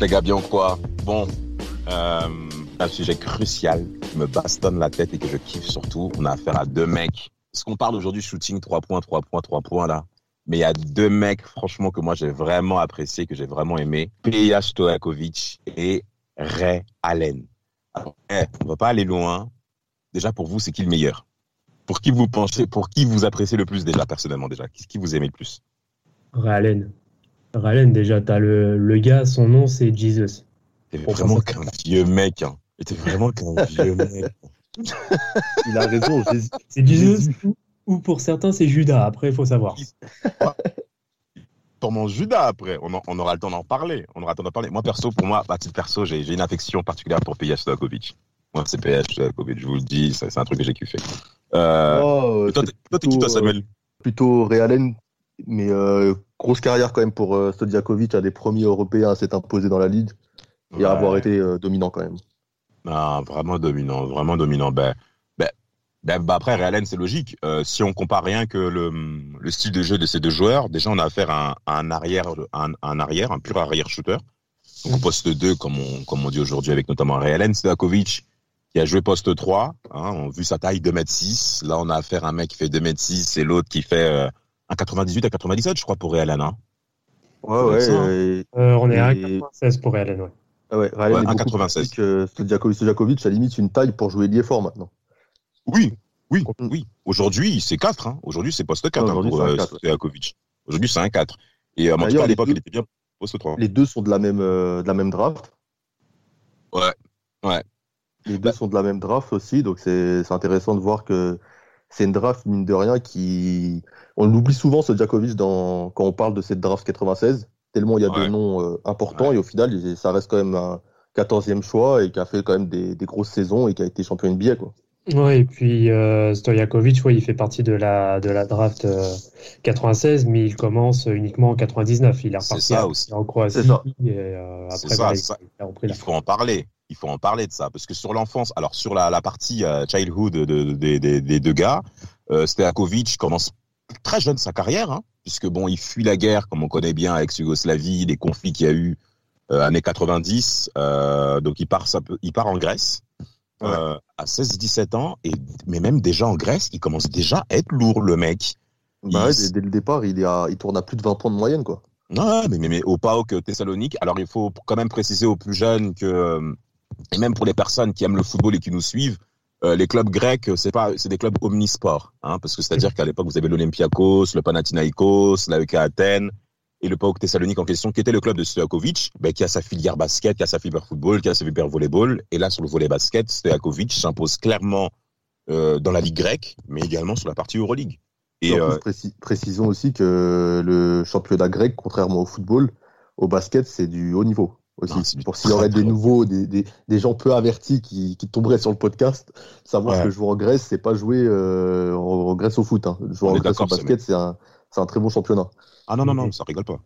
Les gars, quoi? Bon, euh, un sujet crucial qui me bastonne la tête et que je kiffe surtout. On a affaire à deux mecs. Parce qu'on parle aujourd'hui shooting 3 points, 3 points, 3 points là. Mais il y a deux mecs, franchement, que moi j'ai vraiment apprécié, que j'ai vraiment aimé. P.H. Stojakovic et Ray Allen. Alors, eh, on va pas aller loin. Déjà, pour vous, c'est qui le meilleur? Pour qui vous pensez, pour qui vous appréciez le plus déjà, personnellement, déjà? Qui vous aimez le plus? Ray Allen. Ray Allen, déjà, t'as le, le gars, son nom, c'est Jesus. T'es Pour vraiment qu'un vieux mec. Hein. T'es vraiment qu'un vieux mec. Il a raison. Jésus. C'est Jesus ou, ou pour certains, c'est Judas. Après, il faut savoir. Sûrement Judas après. On, en- on aura le temps d'en parler. On aura le temps d'en parler. Moi, perso, pour moi, à titre perso, j'ai j'ai une affection particulière pour PH Stojakovic. Moi, c'est PH Stojakovic, je vous le dis, c'est c'est un truc que j'ai kiffé. Euh, Oh, toi, t'es qui, toi, plutôt, Samuel plutôt Ray Allen, mais euh, grosse carrière quand même pour euh, Stojakovic, un des premiers Européens à s'être imposé dans la ligue et à avoir été euh, dominant quand même. Non, vraiment dominant, vraiment dominant. Ben, ben, ben, ben après, Ray Allen, c'est logique. Euh, si on compare rien que le, le style de jeu de ces deux joueurs, déjà, on a affaire à un, à un arrière, un, un arrière, un pur arrière shooter. Donc, au poste 2, comme on, comme on dit aujourd'hui, avec notamment Ray Allen, Stojakovic, qui a joué poste 3. Hein, on a vu sa taille 2m6. Là, on a affaire à un mec qui fait 2m6 et l'autre qui fait un 98 à 97, je crois, pour Ray Allen. Hein. Ouais, ouais. ça, hein. et- Euh, on est à Et- 96 pour Ray Allen, ouais. ah ouais, Ray Allen Ouais, est beaucoup 1,96. plus petit que Stojakovic. À la limite, une taille pour jouer lié fort maintenant. Oui, oui, Mm. oui. Aujourd'hui, c'est 4. Hein. Aujourd'hui, c'est poste 4 Ouais, hein, aujourd'hui, pour c'est un euh, 4, ouais. Stojakovic. Aujourd'hui, c'est un 4. Et euh, en tout D'ailleurs, cas, à les l'époque, deux- il était bien poste 3. Les deux sont de la même, euh, de la même draft. Ouais, ouais. Les deux Bah- sont de la même draft aussi, donc c'est intéressant de voir que c'est une draft, mine de rien, qui. On l'oublie souvent, ce dans... quand on parle de cette draft 96, tellement il y a Ouais. de noms euh, importants, Ouais. et au final, ça reste quand même un 14e choix et qui a fait quand même des, des grosses saisons et qui a été champion NBA. Quoi. Ouais, et puis euh, Stojakovic, ouais, il fait partie de la, de la draft euh, 96, mais il commence uniquement en 99. Il est reparti ça à- aussi. en Croatie. C'est ça. Et, euh, après, ça, voilà, c'est ça. il a repris la Il faut en parler. Il faut en parler de ça. Parce que sur l'enfance, alors sur la, la partie euh, childhood de- de- des deux gars, euh, commence très jeune sa carrière, hein, puisque bon, il fuit la guerre, comme on connaît bien avec Yougoslavie, les conflits qu'il y a eu euh, années 90. euh, donc il part, ça peut- il part en Grèce. euh, à 16-17 ans, et, mais même déjà en Grèce, il commence déjà à être lourd, le mec. Bah ouais, dès, dès le départ, il, est à- il tourne à plus de 20 points de moyenne. Quoi. Non, mais, mais, mais au PAOK Thessalonique, alors il faut quand même préciser aux plus jeunes que, et même pour les personnes qui aiment le football et qui nous suivent, euh, les clubs grecs, c'est pas, c'est des clubs omnisports, hein, parce que c'est-à-dire qu'à l'époque vous avez l'Olympiakos, le Panathinaikos, l'AEK Athènes et le PAOK Thessalonique en question, qui était le club de Stojakovic, ben, qui a sa filière basket, qui a sa fibre football, qui a sa fibre volleyball, et là sur le volley basket, Stojakovic s'impose clairement euh, dans la ligue grecque, mais également sur la partie Euroleague. Et Et en euh, plus, précis- précisons aussi que le championnat grec, contrairement au football, au basket, c'est du haut niveau aussi. Ah, du Pour s'il y aurait des nouveaux, des, des, des gens peu avertis qui, qui tomberaient sur le podcast, savoir Ouais. que jouer en Grèce, c'est pas jouer euh, en, Grèce au foot. Hein. Jouer On en Grèce au basket, c'est un, c'est un très bon championnat. ah non non non, ça rigole pas.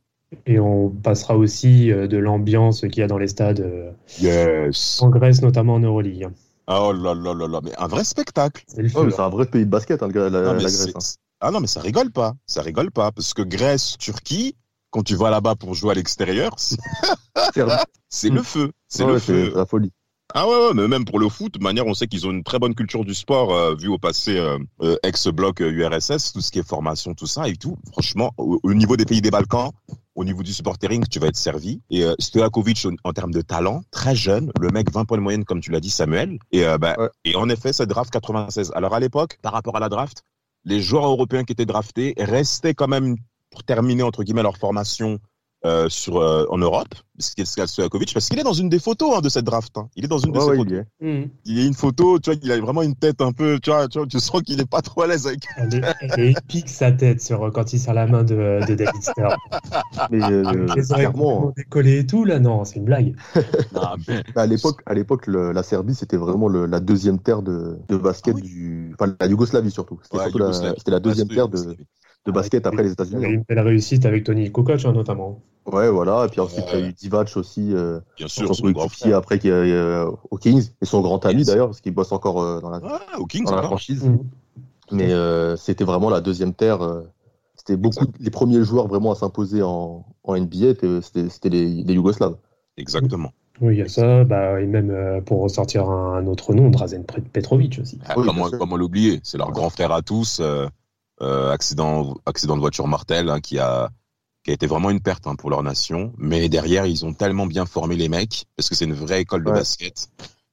Et on passera aussi euh, de l'ambiance qu'il y a dans les stades euh, Yes. en Grèce, notamment en Euroleague. Oh là là là là, mais un vrai spectacle. C'est c'est un vrai pays de basket, hein, la, Non, Grèce. hein. Ah non, mais ça rigole pas. Ça rigole pas. Parce que Grèce, Turquie, quand tu vas là-bas pour jouer à l'extérieur, c'est le feu. C'est ouais, le feu. la folie. Ah ouais, ouais, mais même pour le foot, de manière, on sait qu'ils ont une très bonne culture du sport, euh, vu au passé euh, euh, ex-bloc URSS, tout ce qui est formation, tout ça et tout. Franchement, au, au niveau des pays des Balkans, au niveau du supportering, tu vas être servi. Et Stojakovic, en, en termes de talent, très jeune, le mec 20 points de moyenne, comme tu l'as dit, Samuel. Et, bah, Ouais. et en effet, cette draft 96. Alors à l'époque, par rapport à la draft, les joueurs européens qui étaient draftés restaient quand même, pour terminer, entre guillemets, leur formation euh, sur, euh, en Europe, Stojakovic, parce qu'il est dans une des photos hein, de cette draft. hein. Il est dans une de Ouais, ces ouais, photos. il y est. Il y a une photo, tu vois, il a vraiment une tête un peu, tu vois, tu, vois, tu sens qu'il est pas trop à l'aise avec. Elle est, elle est épique sa tête sur, quand il serre la main de, de David Stern. Mais euh, Les oreilles clairement, complètement décollées et tout, là, non, c'est une blague. Non, mais- à l'époque, à l'époque, le- la Serbie c'était vraiment le- la deuxième terre de, de basket Ah oui. du, enfin la Yougoslavie surtout. C'était Ouais, la, la deuxième Ouais, terre de, Yougoslavie. De basket après les Il y États-Unis. a eu une belle réussite avec Tony Kukoc, hein, notamment. Ouais, voilà. Et puis ensuite, il y a eu Divac aussi, euh, Bien sûr, son grand coéquipier frère. après qui est euh, aux Kings et son grand ami d'ailleurs, parce qu'il bosse encore euh, dans la, au Kings, dans la franchise. Mhm. Mais euh, c'était vraiment la deuxième terre. euh, c'était beaucoup les premiers joueurs vraiment à s'imposer en, en NBA, c'était c'était les, les Yougoslaves. Exactement. Oui, il y a ça, bah, et même euh, pour ressortir un, un autre nom, Drazen Petrovic aussi. Ah, Oui, comment, l'oublier? C'est leur grand frère à tous. euh, accident, accident de voiture mortel hein, qui a qui a été vraiment une perte hein, pour leur nation. Mais derrière, ils ont tellement bien formé les mecs parce que c'est une vraie école de Ouais. basket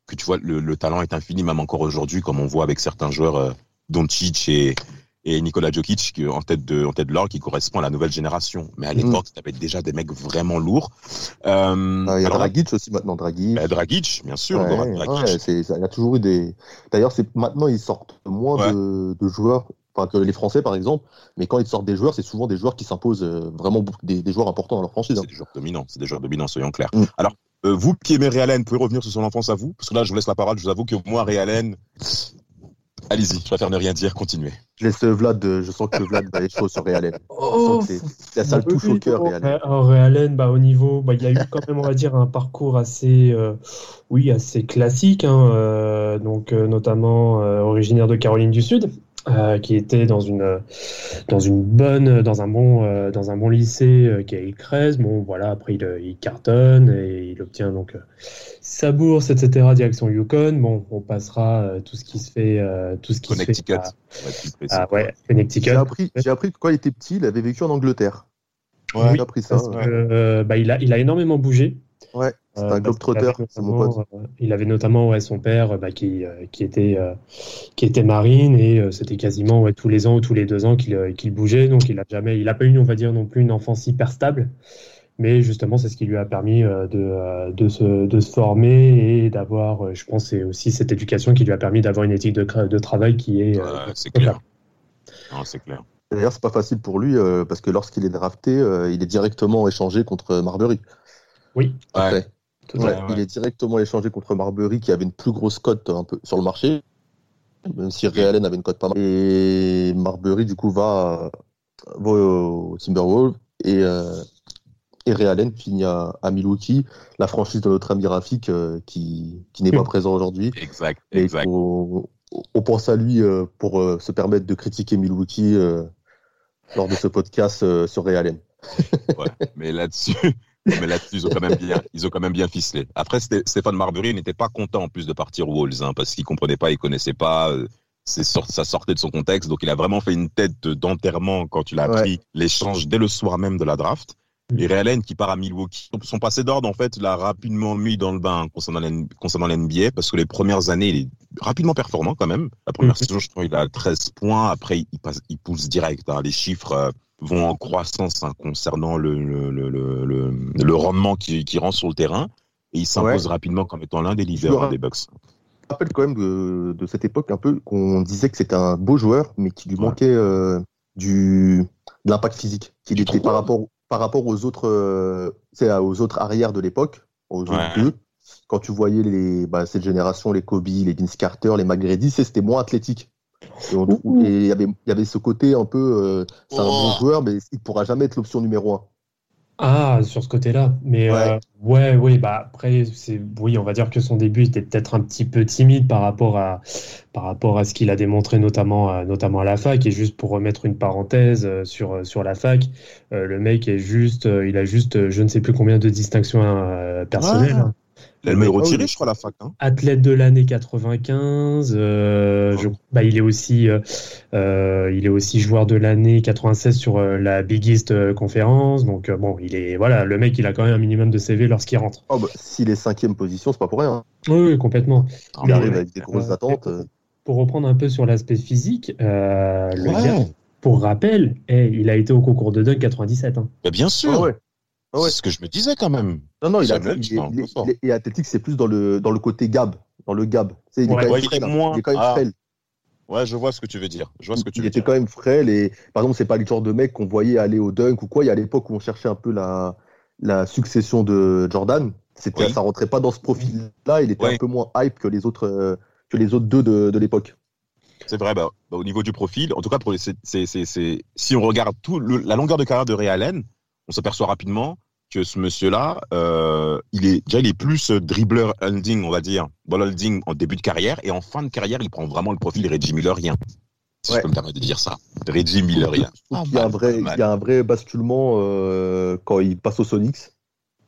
que tu vois le, le talent est infini même encore aujourd'hui, comme on voit avec certains joueurs, euh, Doncic et et Nikola Jokic qui, en tête de en tête de l'or qui correspond à la nouvelle génération. Mais à l'époque, ça avait déjà des mecs vraiment lourds. Euh, Ah, il y a alors Dragic aussi maintenant, Dragic. bah, Dragic, bien sûr, Ouais, ouais, il y a toujours eu des. D'ailleurs, c'est maintenant ils sortent moins de, de joueurs, enfin que les Français par exemple, mais quand ils sortent des joueurs, c'est souvent des joueurs qui s'imposent euh, vraiment des, des joueurs importants dans leur franchise. hein. C'est des joueurs dominants, c'est des joueurs dominants, soyons clairs. Mm. Alors, euh, vous qui aimez Ray Allen, pouvez revenir sur son enfance à vous Parce que là, je vous laisse la parole, je vous avoue que moi, Ray Allen, allez-y, je préfère ne rien dire, continuez. Je laisse Vlad, euh, je sens que Vlad va être chaud sur Real Allen. C'est- Ça, ça le touche au cœur, Allen. Ray Allen, bah, au niveau, bah, il y a eu quand même, on va dire, un parcours assez, euh, oui, assez classique, hein, euh, donc euh, notamment euh, originaire de Caroline du Sud, euh, qui était dans une, euh, dans une bonne, dans un bon, euh, dans un bon lycée euh, qui est Hillcrest. Bon, voilà, après il, euh, il cartonne et il obtient donc euh, sa bourse, etc. Direction Yukon. Bon, on passera euh, tout ce qui se fait, euh, tout ce qui se fait Connecticut. à, ouais, Connecticut. J'ai appris, j'ai appris que quand il était petit, il avait vécu en Angleterre. Ouais. J'ai appris ça. Parce que, euh, bah, il, a, il a énormément bougé. Ouais, c'est Euh, un parce globetrotter, c'est mon pote. euh, il avait notamment ouais, son père euh, bah, qui, euh, qui, était, euh, qui était marine et euh, c'était quasiment ouais, tous les ans ou tous les deux ans qu'il euh, qu'il bougeait. Donc il a jamais, il a pas eu, on va dire, non plus une enfance hyper stable. Mais justement, c'est ce qui lui a permis euh, de, euh, de, se, de se former et d'avoir, euh, je pense, c'est aussi cette éducation qui lui a permis d'avoir une éthique de, cra- de travail qui est. euh, c'est clair. Non, c'est clair. D'ailleurs, c'est pas facile pour lui euh, parce que lorsqu'il est drafté, euh, il est directement échangé contre Marbury. Oui. Après. tout à Ouais, fait. ouais. Il est directement échangé contre Marbury qui avait une plus grosse cote un peu sur le marché, même si Ray Allen avait une cote pas mal. Et Marbury, du coup, va, va au Timberwolves et, euh, et Ray Allen finit à, à Milwaukee, la franchise de notre ami Rafik euh, qui, qui n'est pas présent aujourd'hui. Exact, exact. on, on pense à lui euh, pour euh, se permettre de critiquer Milwaukee euh, lors de ce podcast euh, sur Ray Allen. Ouais. Mais là-dessus, mais là-dessus, ils ont quand même bien, ils ont quand même bien ficelé. Après, Sté- Stéphane Marbury n'était pas content en plus de partir Wolves, hein, parce qu'il comprenait pas, il connaissait pas. euh, sort- ça sortait de son contexte, donc il a vraiment fait une tête de- d'enterrement quand il a Ouais. appris l'échange dès le soir même de la draft. Et Ray Allen qui part à Milwaukee. Son passé d'ordre, en fait, l'a rapidement mis dans le bain concernant l'N- concernant l'NBA, parce que les premières années, il est rapidement performant quand même. La première Mhm. saison, je crois, il a 13 points. Après, il, passe, il pousse direct. hein. Les chiffres euh, vont en croissance hein, concernant le, le, rendement qu'il qui rend sur le terrain. Et il s'impose rapidement comme étant l'un des leaders hein, des Bucks. Je me rappelle quand même de, de cette époque un peu qu'on disait que c'était un beau joueur, mais qu'il lui Ouais. manquait euh, du, de l'impact physique. Qu'il était par rapport, par rapport aux autres, euh, aux autres arrières de l'époque, aux autres deux. Quand tu voyais les, bah, cette génération, les Kobe, les Vince Carter, les McGrady, c'est- c'était moins athlétique. Et on- Ouh. et il y avait, il y avait ce côté un peu, euh, c'est un bon Oh. joueur, mais il pourra jamais être l'option numéro un. Ah, sur ce côté-là. Mais Ouais. euh, ouais, oui, bah après, c'est oui, on va dire que son début était peut-être un petit peu timide par rapport à par rapport à ce qu'il a démontré notamment à, notamment à la fac. Et juste pour remettre une parenthèse euh, sur euh, sur la fac, euh, le mec est juste, euh, il a juste, euh, je ne sais plus combien de distinctions euh, personnelles. Hein. Ah oui. retiré, je crois, à la fac. Hein. Athlète de l'année 95, euh, je- bah, il est aussi, euh, euh, il est aussi joueur de l'année 96 sur euh, la Big East euh, conférence. Donc euh, bon, il est, voilà, le mec, il a quand même un minimum de CV lorsqu'il rentre. Oh, bah, S'il est cinquième position, c'est pas pour rien. hein. Oui, oui, complètement. Il Mais- arrive avec des grosses euh, attentes. Pour reprendre un peu sur l'aspect physique, euh, le Ouais. gars, pour rappel, eh, il a été au concours de dunk 97. hein. Bah, bien sûr. Ah ouais. Ouais. C'est ce que je me disais quand même. Non, non, il, a, il, il- il est- et athlétique, c'est plus dans le, dans le côté gab. Dans le gab. Il est Ouais. quand même Ouais, il frêle, hein. moins- Il est quand même Ah, frêle. Ouais, je vois ce que tu veux dire. Je vois ce que tu il veux était dire. quand même frêle et par exemple c'est pas le genre de mec qu'on voyait aller au dunk ou quoi il y a l'époque où on cherchait un peu la, la succession de Jordan c'était Oui. ça rentrait pas dans ce profil là il était Oui. un peu moins hype que les autres euh, que les autres deux de, de l'époque C'est vrai, bah, bah, au niveau du profil, en tout cas, pour les, si on regarde tout le- la longueur de carrière de Ray Allen, on s'aperçoit rapidement que ce monsieur-là, euh, il est déjà il est plus dribbleur holding, on va dire, ball holding en début de carrière, et en fin de carrière, il prend vraiment le profil Reggie Millerien. Si Ouais. je peux me permettre de dire ça, Reggie Millerien. Ah, y a un vrai mal. il y a un vrai basculement euh, quand il passe aux Sonics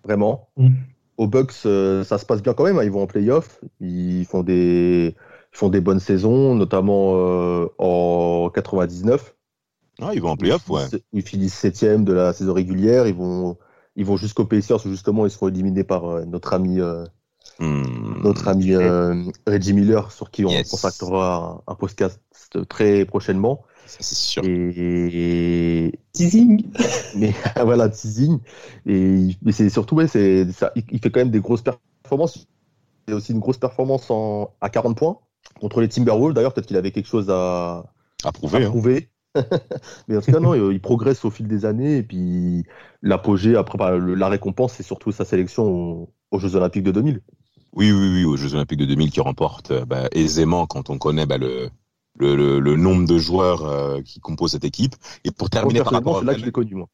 vraiment Mm. aux Bucks euh, ça se passe bien quand même hein, ils vont en playoff ils font des ils font des bonnes saisons notamment euh, en 99 Ah, il va en playoff, ouais. Ils finissent septième de la saison régulière. Ils vont, ils vont jusqu'aux Pacers où justement ils seront éliminés par euh, notre ami, euh, Hmm. notre ami euh, Reggie Miller, sur qui on Yes. consacrera un, un podcast très prochainement. Ça, c'est sûr. Et Teasing. mais voilà, teasing. Et mais c'est surtout ouais, c'est ça. Il, fait quand même des grosses performances. Il a aussi une grosse performance en, à 40 points contre les Timberwolves. D'ailleurs, peut-être qu'il avait quelque chose à, À à prouver. hein. mais en tout cas, non, il il progresse au fil des années. Et puis, l'apogée, après, bah, le- la récompense, c'est surtout sa sélection aux, aux Jeux Olympiques de 2000. Oui, oui, oui, aux Jeux Olympiques de 2000 qui remporte euh, bah, aisément quand on connaît bah, le, le, le, le nombre de joueurs euh, qui composent cette équipe. Et pour terminer par rapport c'est là que je l'ai connu, moi.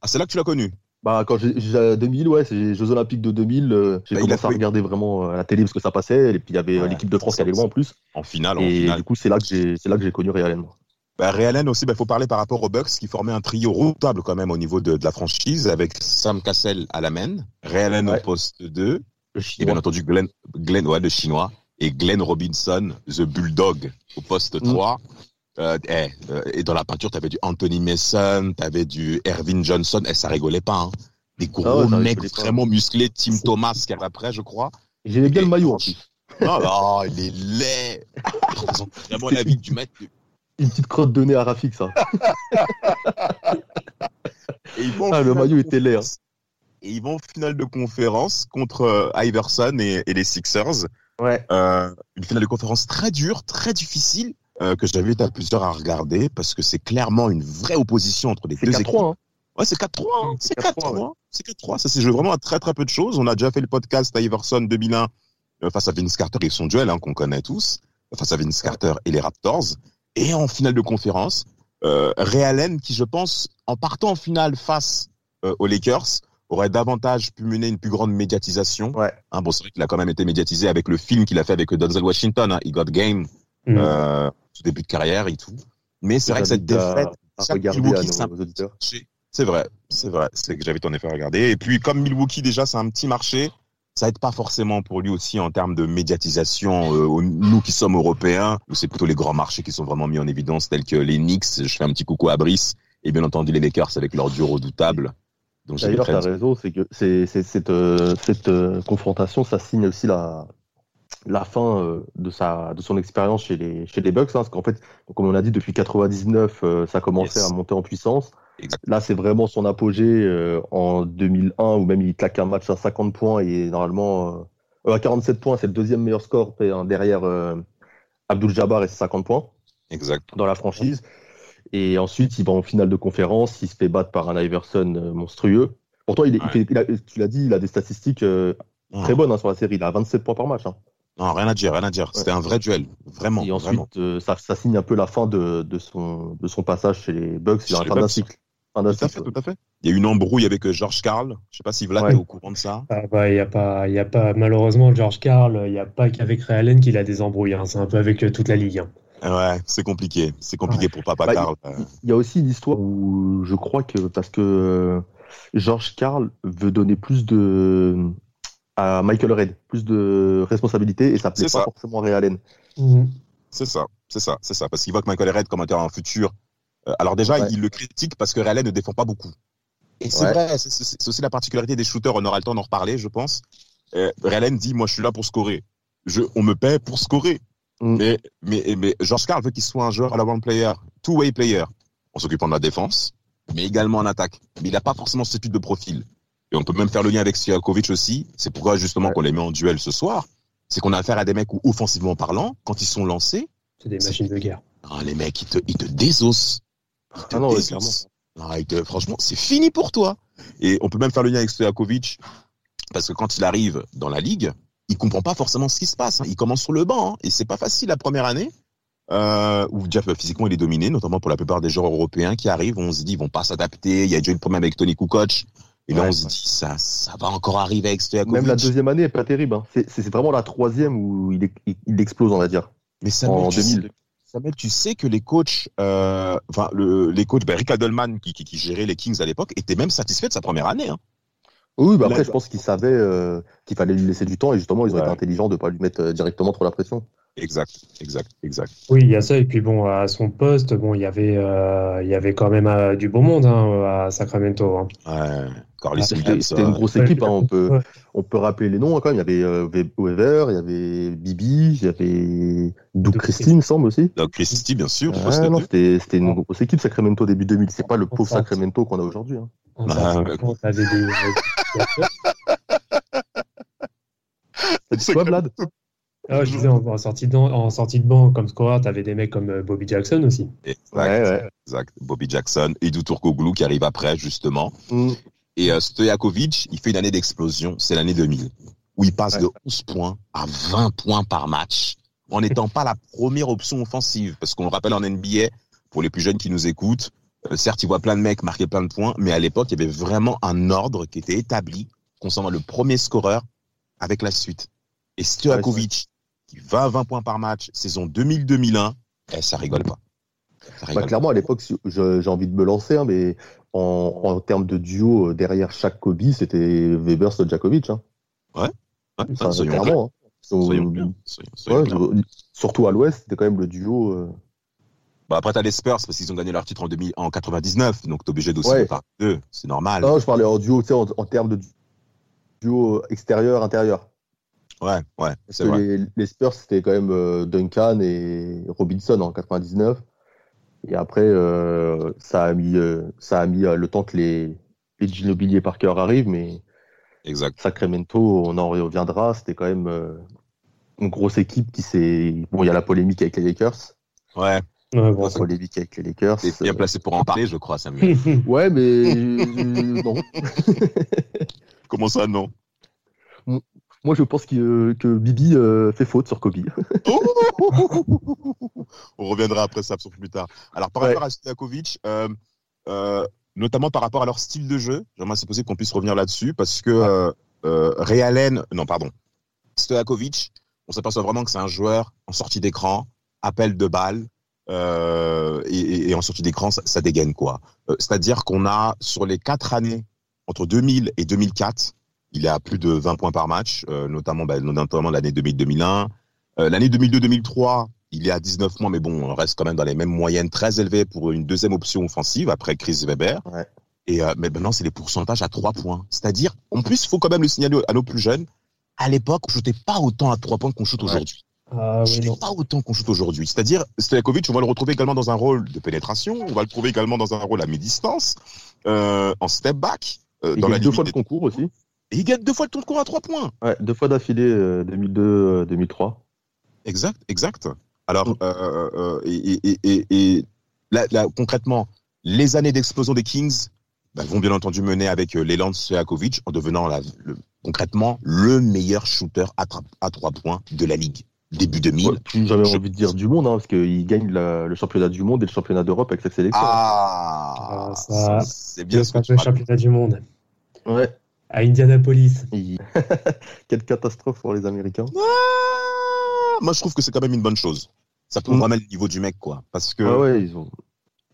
Ah, c'est là que tu l'as connu? Bah, quand j'ai, j'ai- 2000, ouais, c'est les Jeux Olympiques de 2000. euh, j'ai Bah, commencé à regarder vraiment euh, à la télé parce que ça passait. Et puis, il y avait euh, Ouais, l'équipe de France qui allait loin en plus. en finale. En Et finale. du coup, c'est là que j'ai, c'est là que j'ai connu réellement. Bah, Ray Allen aussi, il faut parler par rapport aux Bucks qui formaient un trio redoutable quand même au niveau de, de la franchise avec Sam Cassell à la main, Ray Allen Ouais. au poste 2 Le et bien entendu Glenn, Glenn ouais, le chinois et Glenn Robinson, the Bulldog au poste Mm. 3. Euh, eh, euh, et dans la peinture, tu avais du Anthony Mason, tu avais du Ervin Johnson, et ça rigolait pas. Hein. Des gros Ah mecs vraiment musclés, Tim Thomas qui après, je crois. Et J'aimais bien le maillot en plus. Non, non, il est laid. Vraiment la vie du mec. Une petite crotte de nez à Rafik, ça. Et ils vont en Ah, le maillot était laid, hein. Et ils vont en finale de conférence contre euh, Iverson et, et les Sixers. Ouais. Euh, une finale de conférence très dure, très difficile, euh, que été à plusieurs à regarder parce que c'est clairement une vraie opposition entre les C'est deux équipes. 4-3, hein. Ouais, c'est 4-3. hein. C'est C'est 4-3, 4-3. C'est 4-3. Ça s'est joué vraiment à très très peu de choses. On a déjà fait le podcast Iverson 2001 euh, face à Vince Carter et son duel hein, qu'on connaît tous, face à Vince Carter et les Raptors. Et en finale de conférence, euh, Ray Allen, qui je pense, en partant en finale face euh, aux Lakers, aurait davantage pu mener une plus grande médiatisation. Ouais. Hein, bon, c'est vrai qu'il a quand même été médiatisé avec le film qu'il a fait avec Denzel Washington, hein, He Got Game, Mm. euh, tout début de carrière et tout. Mais c'est vrai que cette à- défaite, à regarder à c'est nos vrai, c'est vrai. C'est que j'avais en effet regardé. Et puis, comme Milwaukee, déjà, c'est un petit marché, ça aide pas forcément pour lui aussi en termes de médiatisation. Euh, nous qui sommes européens, c'est plutôt les grands marchés qui sont vraiment mis en évidence, tels que les Knicks. Je fais un petit coucou à Brice. Et bien entendu, les Lakers avec leur duo redoutable. D'ailleurs, tu as raison, c'est que c'est, cette, euh, cette euh, confrontation, ça signe aussi la, la fin euh, de, sa, de son expérience chez les, chez les Bucks. hein, parce qu'en fait, comme on a dit, depuis 99, euh, ça commençait Yes. à monter en puissance. Là, c'est vraiment son apogée euh, en 2001, où même il claque un match à 50 points et normalement, euh, euh, à 47 points, c'est le deuxième meilleur score hein, derrière Abdul Jabbar et ses 50 points Exact. dans la franchise. Et ensuite, il va en finale de conférence, il se fait battre par un Iverson monstrueux. Pourtant, il, est- il Ouais. fait- il a- tu l'as dit, il a des statistiques très bonnes hein, sur la série. Il a 27 points par match. hein. non, rien à dire, rien à dire. C'était un vrai duel. Vraiment. Et ensuite, vraiment. euh, ça, ça signe un peu la fin de, de, son, de son passage chez les Bucks. Il a les fin d'un cycle. Fin d'un Tout à cycle. fait, tout à fait. Il y a eu une embrouille avec euh, George Carl. Je sais pas si Vlad Ouais. est au courant de ça. Ah bah, y a pas, y a pas, malheureusement, George Carl, il n'y a pas qu'avec Ray Allen qu'il a des embrouilles. hein. C'est un peu avec euh, toute la ligue. hein. Ouais, c'est compliqué. C'est compliqué pour Papa Bah, Carl. Il y a aussi une histoire où je crois que parce que euh, George Carl veut donner plus de à Michael Red, plus de responsabilités et ça plaît C'est pas ça. forcément à Ray Allen. C'est ça, c'est ça, c'est ça. Parce qu'il voit que Michael Red comme un futur. Euh, alors déjà, Ouais. il le critique parce que Allen ne défend pas beaucoup. Et c'est Ouais. vrai, c'est- aussi la particularité des shooters. On aura le temps d'en reparler, je pense. Euh, dit, moi, je suis là pour scorer. Je, on me paie pour scorer. Mm. Mais, mais, mais George Carl veut qu'il soit un joueur à la one player, two-way player, en s'occupant de la défense, mais également en attaque. Mais il n'a pas forcément ce type de profil. et on peut même faire le lien avec Stojakovic aussi, c'est pourquoi justement Ouais. qu'on les met en duel ce soir, c'est qu'on a affaire à des mecs où, offensivement parlant, quand ils sont lancés, C'est des machines de guerre. ah, les mecs, ils te, ils te désossent. Te Ah non, ouais, te- franchement, c'est fini pour toi. Et on peut même faire le lien avec Stojakovic, parce que quand il arrive dans la ligue, il comprend pas forcément ce qui se passe. hein. Il commence sur le banc, hein, et c'est pas facile la première année. Euh, où déjà physiquement il est dominé, notamment pour la plupart des joueurs européens qui arrivent, on se dit ils vont pas s'adapter. Il y a déjà eu le problème avec Tony Kukoc, et là Ouais, on se dit ça, ça va encore arriver avec Stojakovic. Même la deuxième année est pas terrible. hein. C'est vraiment la troisième où il, il, il explose, on va dire. Mais Samuel, en tu sais- 2000. Samuel, tu sais que les coachs, euh, enfin le, les coachs, ben, Rick Adelman qui, qui, qui gérait les Kings à l'époque, était même satisfait de sa première année. Hein. Oui, bah Là, après, je pense qu'il savait euh, qu'il fallait lui laisser du temps et justement, ils ont Ouais. été intelligents de pas lui mettre euh, directement trop la pression. Exact, exact, exact. Oui, il y a ça. Et puis bon, à son poste, bon, il y avait, euh, il y avait quand même euh, du beau monde hein, à Sacramento. hein. Ouais, C'était c'était une Williamson. grosse Ouais, équipe. hein, on, peut, ouais. on peut rappeler les noms hein, quand même. Il y avait euh, Ve- Weaver, il y avait Bibi, il y avait Doug Doug Christie, il me semble aussi. Donc Christie, bien sûr. Ah, non, c'était c'était une grosse équipe Sacramento début 2000. C'est pas le pauvre Sacramento qu'on a aujourd'hui. hein. Des. Quoi, Vlad? Ah, je disais, en, en sortie de, en sortie de banc, comme scoreur, t'avais des mecs comme euh, Bobby Jackson aussi. Exact, Ouais, ouais. exact. Bobby Jackson, Edu Turkoglu qui arrive après, justement. Mm. Et euh, Stojakovic, il fait une année d'explosion, c'est l'année 2000, où il passe Ouais. de 11 points à 20 points par match, en n'étant pas la première option offensive. Parce qu'on le rappelle en NBA, pour les plus jeunes qui nous écoutent, euh, certes, il voit plein de mecs marquer plein de points, mais à l'époque, il y avait vraiment un ordre qui était établi concernant le premier scoreur avec la suite. Et Stojakovic, qui va à 20 points par match, saison 2000-2001, eh, ça rigole pas. Bah, clairement, à l'époque, j'ai envie de me lancer, hein, mais en, en termes de duo euh, derrière chaque Kobe, c'était Weber Stojakovic. Hein. Ouais, Enfin, clairs. clairement. hein. Ils sont- Soyons clairs. Soyons- soyons ouais, clairs. euh, surtout à l'Ouest, c'était quand même le duo. euh, Bah après t'as les Spurs parce qu'ils ont gagné leur titre en, 2000 en 99, donc t'es obligé d'aussi Ouais. parler d'eux, c'est normal. Non, je parlais en duo, tu sais, en, en termes de duo extérieur-intérieur. Ouais, ouais, Parce c'est que vrai. les, les Spurs, c'était quand même euh, Duncan et Robinson en 99. Et après, euh, ça a mis, euh, ça a mis euh, le temps que les, les Ginobili et Parker arrivent, mais Exact. Sacramento, on en reviendra, c'était quand même euh, une grosse équipe qui s'est... Bon, il y a la polémique avec les Lakers. Ouais, Ouais, bon, La polémique avec les Lakers. t'es bien placé pour en parler, je crois, Samuel. Ouais, mais non. Comment ça, non? Moi, je pense que, que Bibi euh, fait faute sur Kobe. On reviendra après ça plus tard. Alors par Ouais. rapport à Stojakovic, euh, euh, notamment par rapport à leur style de jeu, j'aimerais c'est possible qu'on puisse revenir là-dessus parce que euh, euh, Allen, non pardon, Stojakovic, on s'aperçoit vraiment que c'est un joueur en sortie d'écran, appel de balle. euh, et, en sortie d'écran, ça, ça dégaine quoi. Euh, C'est-à-dire qu'on a sur les quatre années entre 2000 et 2004, il est à plus de 20 points par match, euh, notamment, bah, notamment l'année 2000-2001. Euh, l'année 2002-2003, il est à 19 points, mais bon, on reste quand même dans les mêmes moyennes très élevées pour une deuxième option offensive après Chris Weber. Ouais. Et euh, mais maintenant, c'est les pourcentages à 3 points. C'est-à-dire, en plus, il faut quand même le signaler à nos plus jeunes. À l'époque, on shootait pas autant à 3 points qu'on shoot Ouais. aujourd'hui. Ah On oui, non. pas autant qu'on shoot aujourd'hui. C'est-à-dire, Stojakovic, on va le retrouver également dans un rôle de pénétration. On va le trouver également dans un rôle à mi-distance, euh, en step back. euh, dans la deux fois le des- concours aussi. Et il gagne deux fois le tour de cours à 3 points. Ouais, deux fois d'affilée, euh, 2002-2003. Exact, exact. Alors, Mm. euh, euh, et, et, et, et là, là, concrètement, les années d'explosion des Kings bah, vont bien entendu mener avec euh, l'élan de en devenant la- le- concrètement le meilleur shooter à, tra- à trois points de la ligue. Début 2000. Ouais, J'avais Je- envie de dire du monde, hein, parce qu'il gagne la- le championnat du monde et le championnat d'Europe avec sa sélection. Ah, Ah, ça- c'est bien ce que le championnat du monde Ouais. À Indianapolis. Quelle catastrophe pour les Américains. Ah, Moi, je trouve que c'est quand même une bonne chose. Ça peut Mm. vraiment le niveau du mec, quoi. Parce que ouais, ils ont,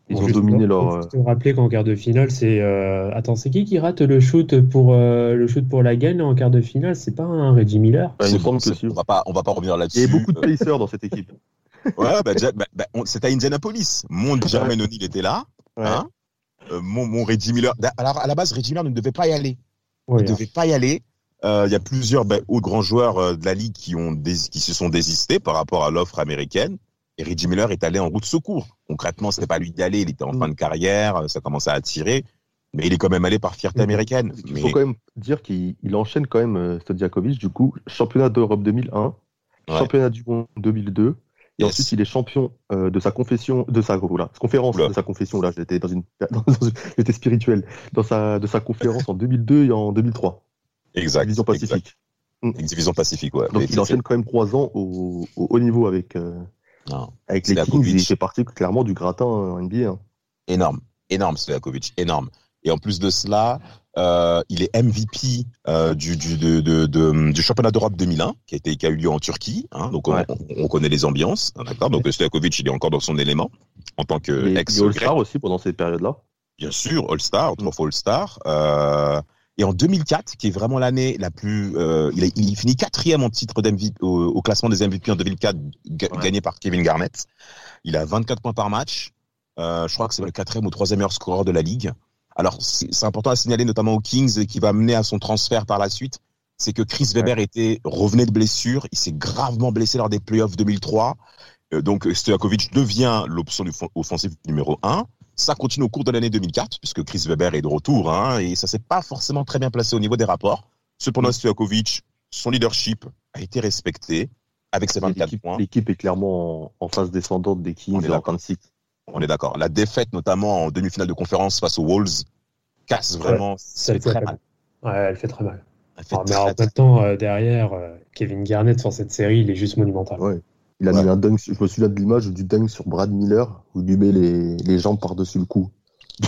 ils dominé leur. euh, te rappeler qu'en quart de finale, c'est euh, attends, c'est qui qui rate le shoot pour euh, le shoot pour la gagne en quart de finale? C'est pas un Reggie Miller? Ouais, c'est bon, que c'est- si. on va pas, on va pas revenir Il y là-dessus. avait beaucoup de Pacers dans cette équipe. Ouais, bah, bah, bah, on- c'était à Indianapolis. Mon Jermaine O'Neal était là. Ouais. Hein Euh, mon, mon Reggie Miller. Alors, à la base, Reggie Miller ne devait pas y aller. Ouais, Il ne devait pas y aller. Euh, Il y a plusieurs bah, autres grands joueurs euh, de la ligue qui, ont qui se sont désistés par rapport à l'offre américaine. Et Reggie Miller est allé en route secours. Concrètement, c'était pas lui d'y aller. Il était en Mm. fin de carrière. euh, Ça commençait à tirer. Mais il est quand même allé par fierté américaine. Il Mais faut quand même dire qu'il il enchaîne quand même Stojakovic, du coup, championnat d'Europe 2001, Ouais. championnat du monde 2002, et Yes. ensuite il est champion euh, de sa confession, de sa voilà, conférence, Oula. de sa confession. Là, j'étais dans une, dans une- j'étais spirituel dans sa de sa conférence en 2002 et en 2003, exact. division Pacifique. exact. Division Pacifique, ouais. Donc Mais il enchaîne quand même trois ans au, au haut niveau avec euh, avec les Kings. Il fait partie clairement du gratin en NBA. hein. énorme, énorme Stojakovic, énorme. Et en plus de cela, euh, il est MVP euh, du, du, de, de- de- du championnat d'Europe 2001 qui a, été, qui a eu lieu en Turquie. Hein, donc on, Ouais. on- on connaît les ambiances, hein, d'accord. Donc Stojakovic, il est encore dans son élément en tant que il ex All-Star aussi pendant cette période-là. bien sûr, All-Star, trois fois All-Star. Euh, et en 2004, qui est vraiment l'année la plus, euh, il, a- il finit quatrième en titre d'MVP au, au classement des MVP en 2004, ga- Ouais. gagné par Kevin Garnett. Il a 24 points par match. Euh, je crois que c'est le quatrième ou troisième meilleur scoreur de la ligue. Alors, c'est important à signaler notamment aux Kings qui va mener à son transfert par la suite, c'est que Chris Weber était revenait de blessure, il s'est gravement blessé lors des playoffs 2003. Euh, donc, euh, Stojakovic devient l'option offensive numéro 1. Ça continue au cours de l'année 2004, puisque Chris Weber est de retour, hein, et ça s'est pas forcément très bien placé au niveau des rapports. Cependant, mm. Stojakovic, son leadership a été respecté avec ses 24 points. L'équipe est clairement en, phase descendante des Kings en 26. On est d'accord. La défaite, notamment en demi-finale de conférence face aux Wolves, casse vraiment. ça c'est fait très mal. mal. Ouais, elle fait très mal. Elle Ah, mais en même temps, euh, derrière, euh, Kevin Garnett sur cette série, il est juste monumental. Ouais. Il a Ouais. mis un dunk, je me souviens de l'image du dunk sur Brad Miller, où il lui met les, les jambes par-dessus le cou.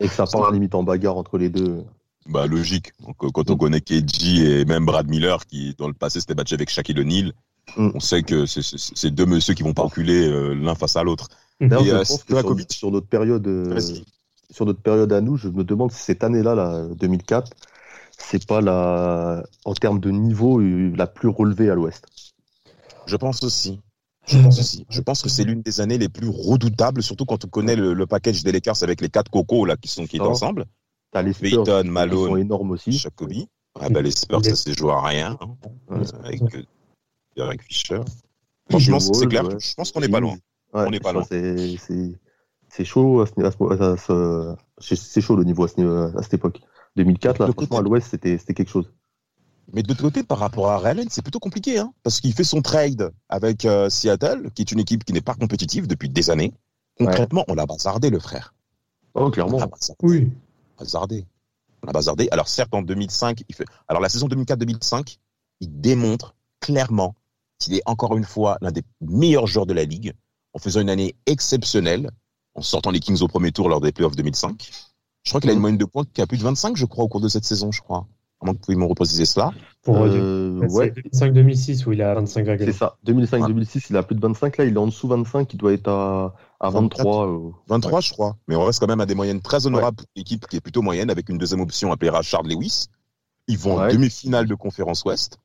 Et que ça part à la limite en bagarre entre les deux. Bah logique. Donc, euh, quand on connaît KG et même Brad Miller qui dans le passé s'était battu avec Shaquille O'Neal, Mm. on sait que c'est- deux messieurs qui vont pas reculer euh, l'un face à l'autre. D'ailleurs, Et, je euh, pense que sur, notre période, euh, sur notre période à nous, je me demande si cette année-là, là, 2004, c'est pas la, en termes de niveau, la plus relevée à l'Ouest. Je pense aussi. Je pense aussi. Je pense que c'est l'une des années les plus redoutables, surtout quand on connaît le, le package des Lakers avec les quatre cocos là qui sont qui Ça. ensemble. T'as les Spurs, Peyton, qui sont Malone, énormes aussi. Jacoby. Ah bah les Spurs, ça s'est joué à rien. hein, Ouais. avec euh, Derek Fisher. Franchement, c'est c'est clair. Ouais. Je pense qu'on n'est pas loin. Ouais, On n'est pas loin. C'est, c'est, c'est chaud à ce, à ce- à ce- c'est- c'est chaud le niveau à, ce niveau- à cette époque. 2004, là, De franchement, côté. à l'Ouest, c'était, c'était quelque chose. Mais de l'autre côté, par rapport à Ray Allen, c'est plutôt compliqué, hein, parce qu'il fait son trade avec euh, Seattle, qui est une équipe qui n'est pas compétitive depuis des années. Concrètement, on l'a bazardé, le frère. Oh, On clairement. l'a bazardé. Oui. bazardé. On l'a bazardé. Alors certes, en 2005, il fait. Alors la saison 2004-2005, il démontre clairement qu'il est encore une fois l'un des meilleurs joueurs de la ligue, en faisant une année exceptionnelle, en sortant les Kings au premier tour lors des playoffs 2005. Je crois qu'il a une Mhm. moyenne de points qui a plus de 25, je crois, au cours de cette saison, je crois. À moins que vous pouvez me repréciser cela. Pour euh, Euh, ouais, 2005-2006 où il a 25 c'est ça. 2005-2006, il a plus de 25. Là, il est en dessous 25. Il doit être à, à 23. euh, 23, je crois. Mais on reste quand même à des moyennes très honorables pour une équipe qui est plutôt moyenne, avec une deuxième option appelée Rashard Lewis. Ils vont en demi-finale de conférence Ouest.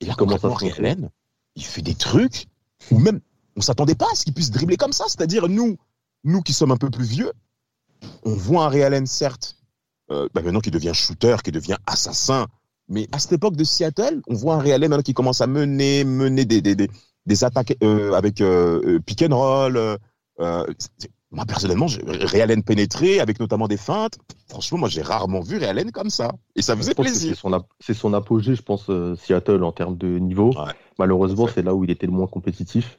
Et là, Il commence à concrètement, se il fait des trucs où même on s'attendait pas à ce qu'il puisse dribbler comme ça. C'est-à-dire, nous, nous qui sommes un peu plus vieux, on voit un Ray Allen, certes, euh, bah maintenant qui devient shooter, qui devient assassin. Mais à cette époque de Seattle, on voit un Ray Allen maintenant qui commence à mener, mener des, des, des, des attaques euh, avec euh, pick and roll. Moi, personnellement, Allen pénétré avec notamment des feintes. Franchement, moi, j'ai rarement vu Ray Allen comme ça. Et ça faisait plaisir. C'est son, ap- c'est son apogée, je pense, euh, Seattle en termes de niveau. Ouais. Malheureusement, c'est là où il était le moins compétitif.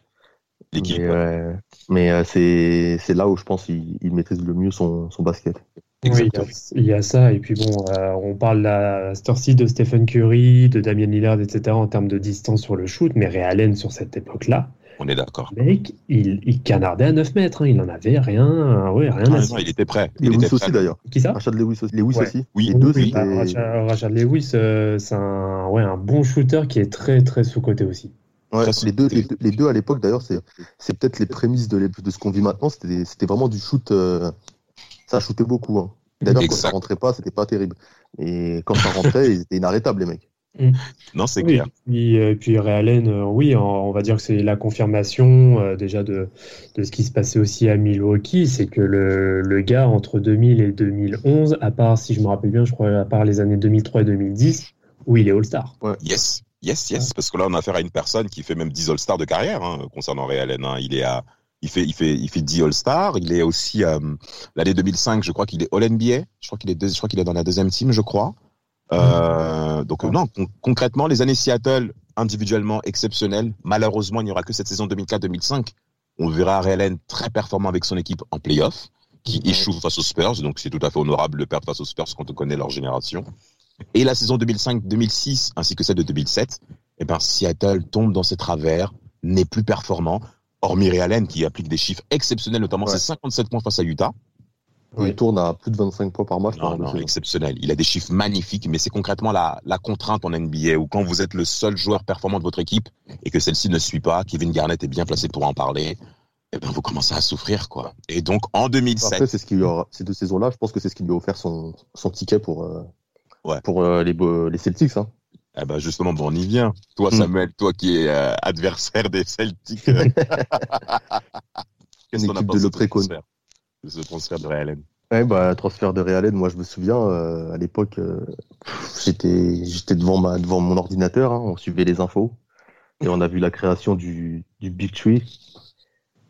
L'équipe. Mais, euh, mais, euh, c'est, c'est là où je pense qu'il il maîtrise le mieux son, son basket. Oui, il y, a, Exactement. il y a ça. Et puis bon, euh, on parle à cette heure-ci de Stephen Curry, de Damian Lillard, etc. en termes de distance sur le shoot. Mais Ray Allen, sur cette époque-là, On est d'accord. mec, il, il canardait à 9 mètres. hein. Il en avait rien, ouais, rien Ah, à non, il était prêt. Il Lewis était aussi, d'ailleurs. Qui ça? Lewis aussi. Lewis Ouais. aussi. Oui. Les deux, Oui, bah, Lewis, euh, c'est un, ouais, un bon shooter qui est très très sous-coté aussi. Ouais, les, deux, les, deux, les deux, à l'époque, d'ailleurs, c'est, c'est peut-être les prémices de, de ce qu'on vit maintenant. C'était, des- c'était vraiment du shoot. euh, ça shootait beaucoup. Hein. D'ailleurs, quand ça rentrait pas, c'était pas terrible. Et quand ça rentrait, ils étaient inarrêtables, les mecs. Non, c'est Oui, clair. puis, euh, puis Allen, euh, oui, on, on va dire que c'est la confirmation euh, déjà de, de ce qui se passait aussi à Milwaukee, c'est que le, le gars entre 2000 et 2011, à part, si je me rappelle bien, je crois, à part les années 2003 et 2010, où il est All-Star. Yes, yes, yes. Parce que là, on a affaire à une personne qui fait même 10 All-Stars de carrière hein, concernant Ray Allen. hein. Il est à, Il fait, il fait, il fait 10 All-Star. Il est aussi euh, l'année 2005, je crois qu'il est All-NBA. Je crois qu'il est, je crois qu'il est dans la deuxième team, je crois. Euh, donc non, concrètement, les années Seattle individuellement exceptionnelles. Malheureusement, il n'y aura que cette saison 2004-2005. On verra Ray très performant avec son équipe en playoff, qui échoue face aux Spurs. Donc c'est tout à fait honorable de perdre face aux Spurs quand on connaît leur génération. Et la saison 2005-2006 ainsi que celle de 2007, eh ben Seattle tombe dans ses travers, n'est plus performant. Hormis Ray Allen qui applique des chiffres exceptionnels, notamment ses 57 points face à Utah. Il tourne à plus de 25 points par match. Non, non, exceptionnel. Il a des chiffres magnifiques, mais c'est concrètement la, la contrainte en NBA où quand vous êtes le seul joueur performant de votre équipe et que celle-ci ne suit pas, Kevin Garnett est bien placé pour en parler. Eh ben, vous commencez à souffrir, quoi. Et donc, en 2007. Après, c'est ce qui lui ces deux saisons-là, je pense que c'est ce qui lui a offert son, son ticket pour, euh, ouais. pour euh, les, les Celtics, hein. Eh ben justement, bon, on y vient. Toi, hmm. Samuel, toi qui es euh, adversaire des Celtics. Qu'est-ce qu'on a pensé de, de ce transfert de Ray Ouais, bah, transfert de Real moi je me souviens, euh, à l'époque, euh, j'étais, j'étais devant, ma, devant mon ordinateur, hein, on suivait les infos, et on a vu la création du, du Big Tree,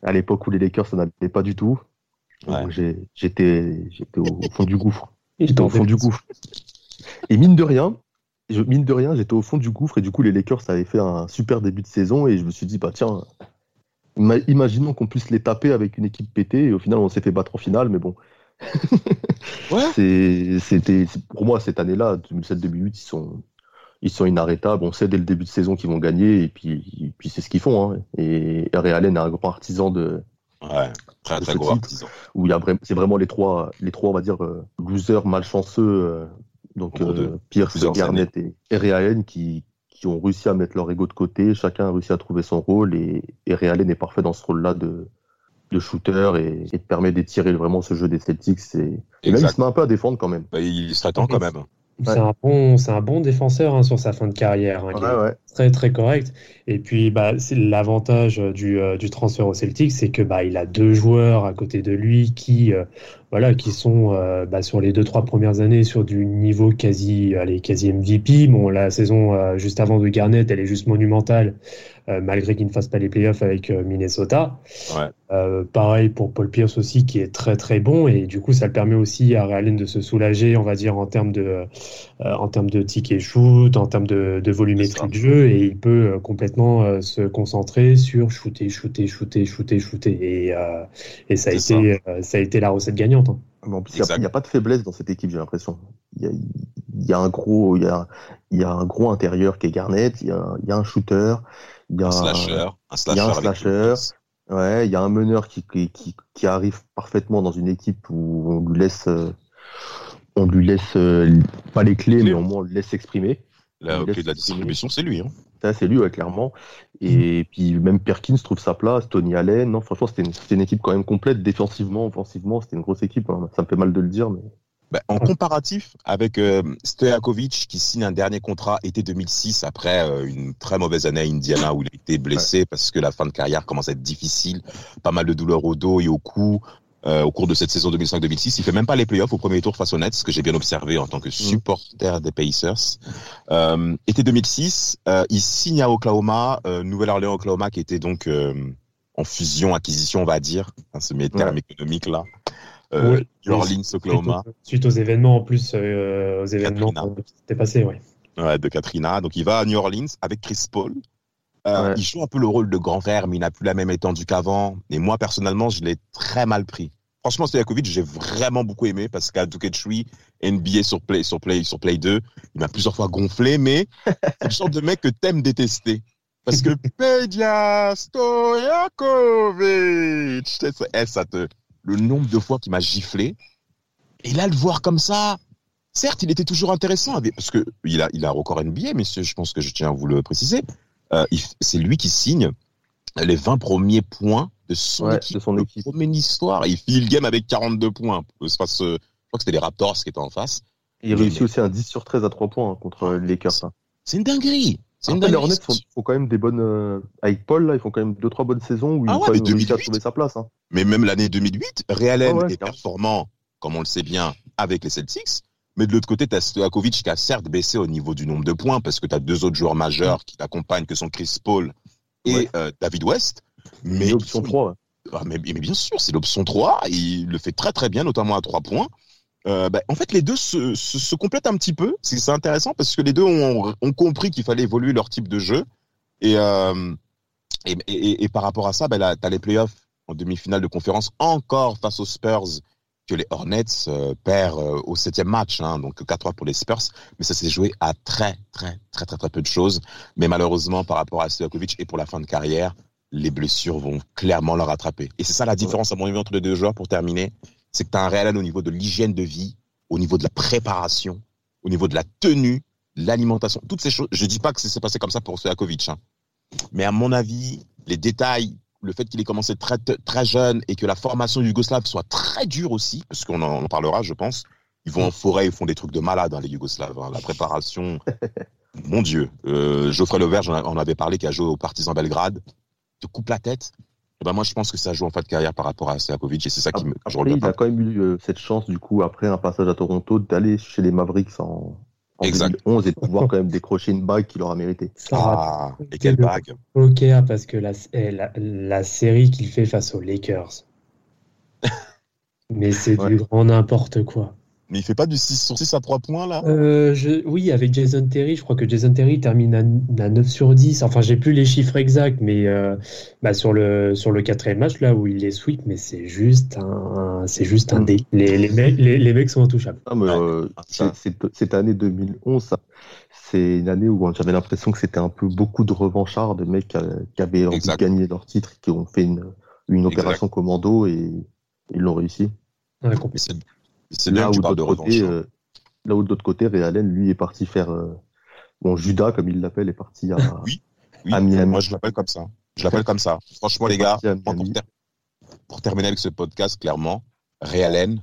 à l'époque où les Lakers, ça n'allait pas du tout. J'étais, j'étais au, fond du gouffre. J'étais au fond du gouffre. Et mine de rien, je, mine de rien, j'étais au fond du gouffre, et du coup, les Lakers avaient fait un super début de saison, et je me suis dit, bah tiens, imaginons qu'on puisse les taper avec une équipe pétée, et au final, on s'est fait battre en finale, mais bon C'était pour moi cette année-là, 2007-2008, ils sont ils sont inarrêtables. On sait dès le début de saison qu'ils vont gagner et puis puis c'est ce qu'ils font. Hein. Et Ray Allen est un grand artisan de ouais, très très gros artisan. Où il y a c'est vraiment les trois les trois on va dire euh, losers malchanceux euh, donc euh, Pierce, Garnett et, et Ray Allen qui qui ont réussi à mettre leur ego de côté. Chacun a réussi à trouver son rôle et, et Allen est parfait dans ce rôle-là de de shooter et, et permet d'étirer vraiment ce jeu des Celtics. Et, et même il se met un peu à défendre quand même. Bah, il s'attend quand même. C'est un bon, c'est un bon défenseur hein, sur sa fin de carrière, hein, très très correct. Et puis, bah, l'avantage du, euh, du transfert au Celtics, c'est que bah, il a deux joueurs à côté de lui qui, euh, voilà, qui sont euh, bah, sur les deux trois premières années sur du niveau quasi, allez, quasi MVP. Bon, la saison juste avant de Garnett, elle est juste monumentale. Euh, malgré qu'il ne fasse pas les playoffs avec euh, Minnesota. Euh, pareil pour Paul Pierce aussi, qui est très très bon et du coup ça le permet aussi à Real de se soulager, on va dire en termes de en termes de ticket shoot, en termes de, de volumétrie de jeu et il peut complètement se concentrer sur shooter, shooter, shooter, shooter, shooter et, et ça a été ça. a été la recette gagnante. Hein. il n'y a, pas de faiblesse dans cette équipe, j'ai l'impression. Il, y a, un gros, il y a, il y a un gros intérieur qui est Garnett, il y a, il y a un shooter, il y a un slasher, un slasher. Ouais, il y a un meneur qui, qui, qui, arrive parfaitement dans une équipe où on lui laisse, euh, on lui laisse euh, pas les clés, mais au moins on le laisse s'exprimer. La clé de la distribution, c'est lui. Hein. Ça, c'est lui, ouais, clairement. Et puis même Perkins trouve sa place, Tony Allen. Non, franchement, c'était une, une, équipe quand même complète, défensivement, offensivement. C'était une grosse équipe. Hein. Ça me fait mal de le dire, mais. Bah, en comparatif avec euh, Stojakovic qui signe un dernier contrat été 2006 après euh, une très mauvaise année à Indiana où il a été blessé parce que la fin de carrière commence à être difficile, pas mal de douleurs au dos et au cou. Euh, au cours de cette saison 2005-2006, il fait même pas les playoffs au premier tour face aux Nets, ce que j'ai bien observé en tant que mm. supporter des Pacers. Euh, été 2006, euh, il signe à Oklahoma, Nouvelle-Orléans, Oklahoma, qui était donc en fusion, acquisition, on va dire, hein, ce terme économique là. Euh, New Orleans, Oklahoma. Suite, aux événements en plus, euh, aux événements qui s'étaient passés, ouais. Ouais, de Katrina. Donc il va à New Orleans avec Chris Paul. Euh, Il joue un peu le rôle de grand frère, mais il n'a plus la même étendue qu'avant. Et moi, personnellement, je l'ai très mal pris. Franchement, Stojakovic, j'ai vraiment beaucoup aimé parce qu'à Duquesne, NBA sur Play, sur Play, sur Play 2, il m'a plusieurs fois gonflé, mais c'est le genre de mec que t'aimes détester. Parce que Pedia Stojakovic, ça te, le nombre de fois qu'il m'a giflé. Et là, le voir comme ça, certes, il était toujours intéressant, parce que il a, il a un record NBA, messieurs, je pense que je tiens à vous le préciser. Euh, c'est lui qui signe les 20 premiers points de son équipe, de son équipe. Histoire. Il finit le game avec 42 points. Face, je crois que c'était les Raptors qui étaient en face. il réussit aussi un 10 sur 13 à 3 points hein, contre les Lakers. Hein. C'est une dinguerie. Après, les Hornets font, quand même des bonnes. Euh, avec Paul, là, ils font quand même 2-3 bonnes saisons où ah il ouais, à trouver sa place. Hein. Mais même l'année 2008, Real ah est performant, comme on le sait bien, avec les Celtics. Mais de l'autre côté, tu as Stojakovic qui a certes baissé au niveau du nombre de points parce que tu as deux autres joueurs majeurs qui t'accompagnent, que sont Chris Paul et euh, David West. Mais ils sont, 3, ah, mais, mais, bien sûr, c'est l'option 3. Il le fait très très bien, notamment à 3 points. Euh, bah, en fait, les deux se, se, se, complètent un petit peu. C'est intéressant parce que les deux ont, ont compris qu'il fallait évoluer leur type de jeu. Et, euh, et, et, et, par rapport à ça, bah, tu as les playoffs en demi-finale de conférence encore face aux Spurs que les Hornets euh, perdent au septième match, hein, donc 4-3 pour les Spurs, mais ça s'est joué à très, très, très, très, très peu de choses. Mais malheureusement, par rapport à Stojakovic et pour la fin de carrière, les blessures vont clairement le rattraper. Et c'est ça la différence, à mon avis, entre les deux joueurs, pour terminer, c'est que tu as un réel au niveau de l'hygiène de vie, au niveau de la préparation, au niveau de la tenue, l'alimentation, toutes ces choses. Je dis pas que c'est passé comme ça pour Stojakovic, hein. mais à mon avis, les détails le fait qu'il ait commencé très, très jeune et que la formation yougoslave soit très dure aussi, parce qu'on en, parlera, je pense. Ils vont en forêt, ils font des trucs de malade, hein, les Yougoslaves. Hein. La préparation, mon Dieu. Euh, Geoffrey Leverge on avait parlé, qui a joué au Partizan Belgrade, te coupe la tête. Ben moi, je pense que ça joue en fin de carrière par rapport à Serkovic et c'est ça qui me. Après, il a quand même eu euh, cette chance, du coup, après un passage à Toronto, d'aller chez les Mavericks en, en exact. 2011 et de pouvoir quand même décrocher une bague qu'il aura mérité. Ah, et quelle bague Poker parce que la, eh, la, la série qu'il fait face aux Lakers. Mais c'est ouais. du grand n'importe quoi. Mais il fait pas du 6 sur 6 à 3 points là? Euh, je, Oui, avec Jason Terry, je crois que Jason Terry termine à, à 9 sur 10. Enfin, j'ai plus les chiffres exacts, mais euh, bah, sur, le, sur le quatrième match là où il les sweep, mais c'est juste un, c'est juste un dé. Les, les, mecs, les, les mecs sont intouchables. Ah, mais, euh, cette année 2011, c'est une année où j'avais l'impression que c'était un peu beaucoup de revanchards, de mecs qui, qui avaient envie de gagner leur titre, qui ont fait une, une opération commando et ils l'ont réussi. Ouais, c'est bien que tu parles de côté, revanche. euh, là où de l'autre côté, Realen, lui, est parti faire. Euh, bon, Judas, comme il l'appelle, est parti à, oui, oui. à Miami. Moi, je l'appelle comme ça. Je l'appelle comme ça. Franchement, les gars, pour, ter pour, terminer avec ce podcast, clairement, Realen,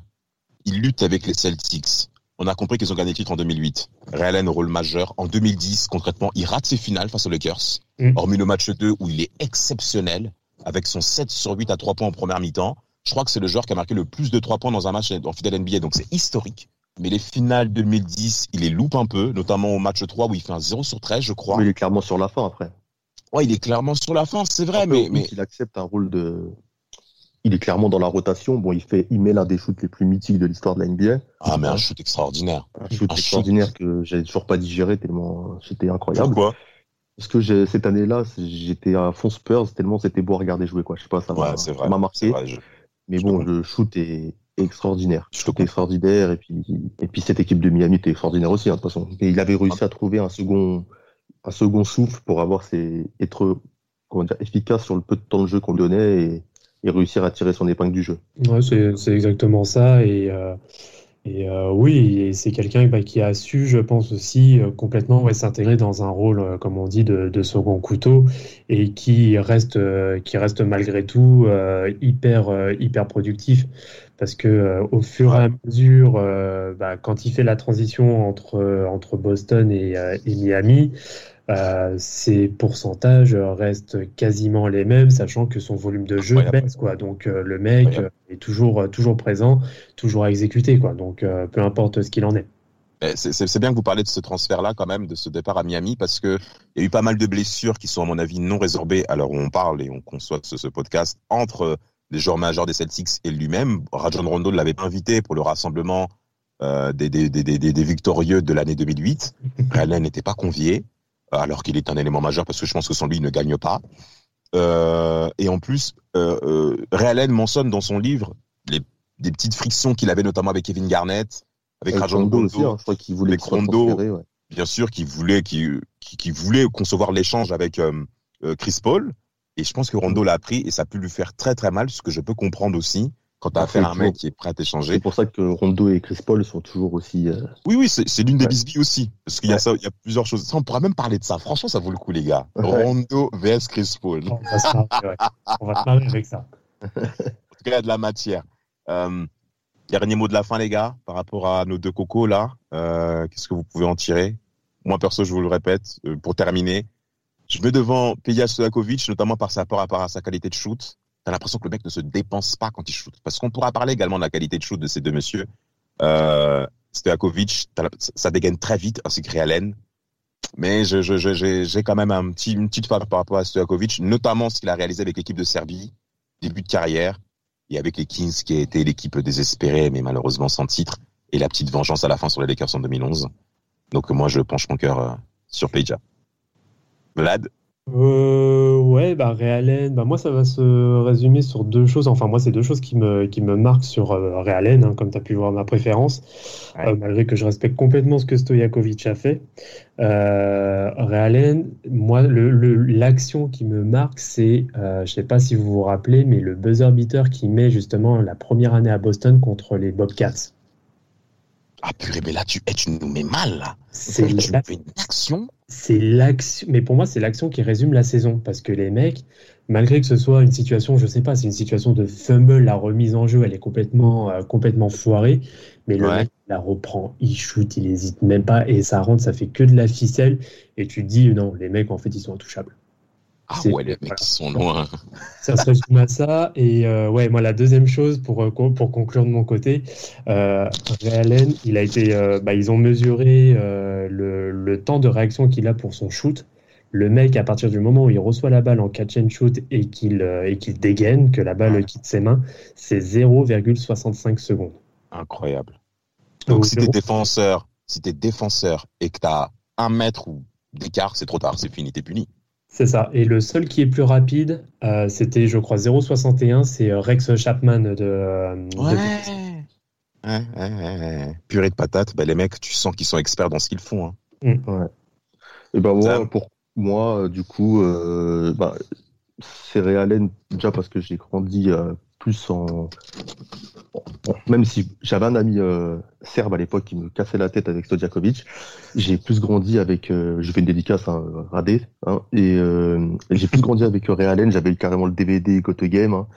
il lutte avec les Celtics. On a compris qu'ils ont gagné le titre en 2008. Realen au rôle majeur. En 2010, concrètement, il rate ses finales face aux Lakers. Mm. Hormis le match 2 où il est exceptionnel avec son 7 sur 8 à 3 points en première mi-temps. Je crois que c'est le joueur qui a marqué le plus de 3 points dans un match en fidèle NBA, donc c'est historique. Mais les finales 2010, il les loupe un peu, notamment au match 3 où il fait un 0 sur 13, je crois. Mais il est clairement sur la fin après. Ouais, il est clairement sur la fin, c'est vrai, mais, mais. Il accepte un rôle de. Il est clairement dans la rotation. Bon, il fait, il met l'un des shoots les plus mythiques de l'histoire de la NBA. Ah, mais un shoot extraordinaire. Un shoot Un extraordinaire shoot. que j'ai toujours pas digéré tellement c'était incroyable. Pourquoi? Parce que cette année-là, j'étais à fond Spurs tellement c'était beau à regarder jouer, quoi. Je sais pas, ça m'a ouais, marqué. Vrai, je... Mais bon, le shoot est extraordinaire. Le shoot est extraordinaire. Et puis, et puis cette équipe de Miami était extraordinaire aussi, hein, de toute façon. Et il avait réussi à trouver un second, un second souffle pour avoir ses, être, comment dire, efficace sur le peu de temps de jeu qu'on lui donnait et, et, réussir à tirer son épingle du jeu. Ouais, c'est exactement ça. Et, euh, et euh, oui, c'est quelqu'un bah, qui a su, je pense aussi, euh, complètement ouais, s'intégrer dans un rôle, euh, comme on dit, de, de, second couteau et qui reste, euh, qui reste malgré tout hyper, hyper productif. Parce que au fur et à mesure, bah, quand il fait la transition entre, entre Boston et, et Miami, euh, ses pourcentages restent quasiment les mêmes, sachant que son volume de jeu Incroyable. baisse. Quoi. Donc euh, le mec Incroyable. est toujours, toujours présent, toujours à exécuter. Quoi. Donc euh, peu importe ce qu'il en est. C'est bien que vous parlez de ce transfert-là quand même, de ce départ à Miami, parce que il y a eu pas mal de blessures qui sont à mon avis non résorbées à l'heure où on parle et on conçoit ce, ce podcast entre les joueurs majeurs des Celtics et lui-même. Rajon Rondo l'avait invité pour le rassemblement euh, des, des, des, des, victorieux de l'année 2008. Allen n'était pas convié alors qu'il est un élément majeur parce que je pense que sans lui, il ne gagne pas. Euh, et en plus, euh, euh, Ray Allen mentionne dans son livre les, des petites frictions qu'il avait notamment avec Kevin Garnett, avec Rajon Rondo, aussi, hein, je crois qu'il voulait avec Rondo, ouais. bien sûr, qui voulait, qui, qui, qui voulait concevoir l'échange avec euh, Chris Paul. Et je pense que Rondo l'a appris et ça a pu lui faire très très mal, ce que je peux comprendre aussi quand tu as affaire à un mec qui est prêt à t'échanger. C'est pour ça que Rondo et Chris Paul sont toujours aussi. Euh... Oui, oui, c'est l'une des ouais. bisbilles aussi. Parce qu'il y a ça, il y a plusieurs choses. Ça, on pourra même parler de ça. Franchement, ça vaut le coup, les gars. Ouais. Rondo vs Chris Paul. On va se marrer, ouais. on va se marrer avec ça. en tout cas, il y a de la matière. Euh, dernier mot de la fin, les gars, par rapport à nos deux cocos là. Euh, Qu'est-ce que vous pouvez en tirer? Moi, perso, je vous le répète, pour terminer, je vais devant Peja Stojakovic, notamment par sa, par rapport à sa qualité de shoot t'as l'impression que le mec ne se dépense pas quand il shoot. Parce qu'on pourra parler également de la qualité de shoot de ces deux messieurs. Euh, Stojakovic, ça dégaine très vite, ainsi que Realen. Mais j'ai quand même un petit, une petite part par rapport à Stojakovic, notamment ce qu'il a réalisé avec l'équipe de Serbie. début de carrière et avec les Kings qui a été l'équipe désespérée mais malheureusement sans titre et la petite vengeance à la fin sur les Lakers en 2011. Donc moi je penche mon cœur euh, sur Peja. Vlad? Euh, ouais, bah Realen, bah moi ça va se résumer sur deux choses. Enfin, moi, c'est deux choses qui me, qui me marquent sur euh, Realen, hein, comme tu as pu voir ma préférence, euh, malgré que je respecte complètement ce que Stojakovic a fait. Euh, Realen, moi, l'action le, qui me marque, c'est, euh, je sais pas si vous vous rappelez, mais le buzzer beater qui met justement la première année à Boston contre les Bobcats. Ah purée, mais là, tu, eh, tu nous mets mal, là. C'est une action c'est l'action, mais pour moi, c'est l'action qui résume la saison parce que les mecs, malgré que ce soit une situation, je sais pas, c'est une situation de fumble, la remise en jeu, elle est complètement, euh, complètement foirée, mais le mec la reprend, il shoot, il hésite même pas et ça rentre, ça fait que de la ficelle et tu te dis non, les mecs en fait ils sont intouchables. Ah ouais, les mecs sont loin. Ça se résume à ça. Et euh, ouais, moi, la deuxième chose, pour, euh, pour conclure de mon côté, euh, il a été, euh, bah, ils ont mesuré le, le, temps de réaction qu'il a pour son shoot. Le mec, à partir du moment où il reçoit la balle en catch and shoot et qu'il et qu'il dégaine, que la balle quitte ses mains, c'est 0,65 secondes. Incroyable. Donc, si t'es défenseur, si t'es défenseur et que t'as un mètre ou d'écart, c'est trop tard, c'est fini, t'es puni. C'est ça. Et le seul qui est plus rapide, euh, c'était, je crois, 0,61. C'est euh, Rex Chapman de. Euh, ouais. Ouais, ouais, Purée de patates, bah, les mecs, tu sens qu'ils sont experts dans ce qu'ils font. Hein. Mm. Ouais. Et ben moi, pour moi, du coup, bah, c'est Réalen, déjà parce que j'ai grandi plus en, même si j'avais un ami euh, serbe à l'époque qui me cassait la tête avec Stojakovic, j'ai plus grandi avec, euh, je fais une dédicace à hein, Radé, hein, euh, et, j'ai plus grandi avec Realen, j'avais carrément le DVD Go Game, hein,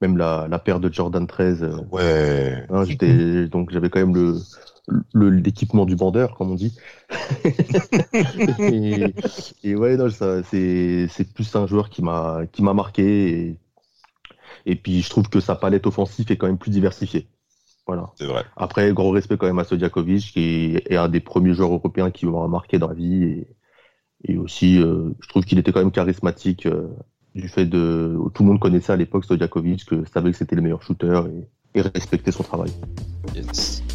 même la, la paire de Jordan 13. ouais. Hein, j'étais, donc j'avais quand même le, l'équipement du bandeur, comme on dit. et, et, ouais, non, ça, c'est, c'est plus un joueur qui m'a, qui m'a marqué. Et, et puis, je trouve que sa palette offensive est quand même plus diversifiée. Voilà. C'est vrai. Après, gros respect quand même à Sodjakovic, qui est, un des premiers joueurs européens qui m'a marqué dans la vie. Et, aussi, euh, je trouve qu'il était quand même charismatique euh, du fait de. Tout le monde connaissait à l'époque Sodjakovic, que savait que c'était le meilleur shooter et, et respectait son travail. Yes.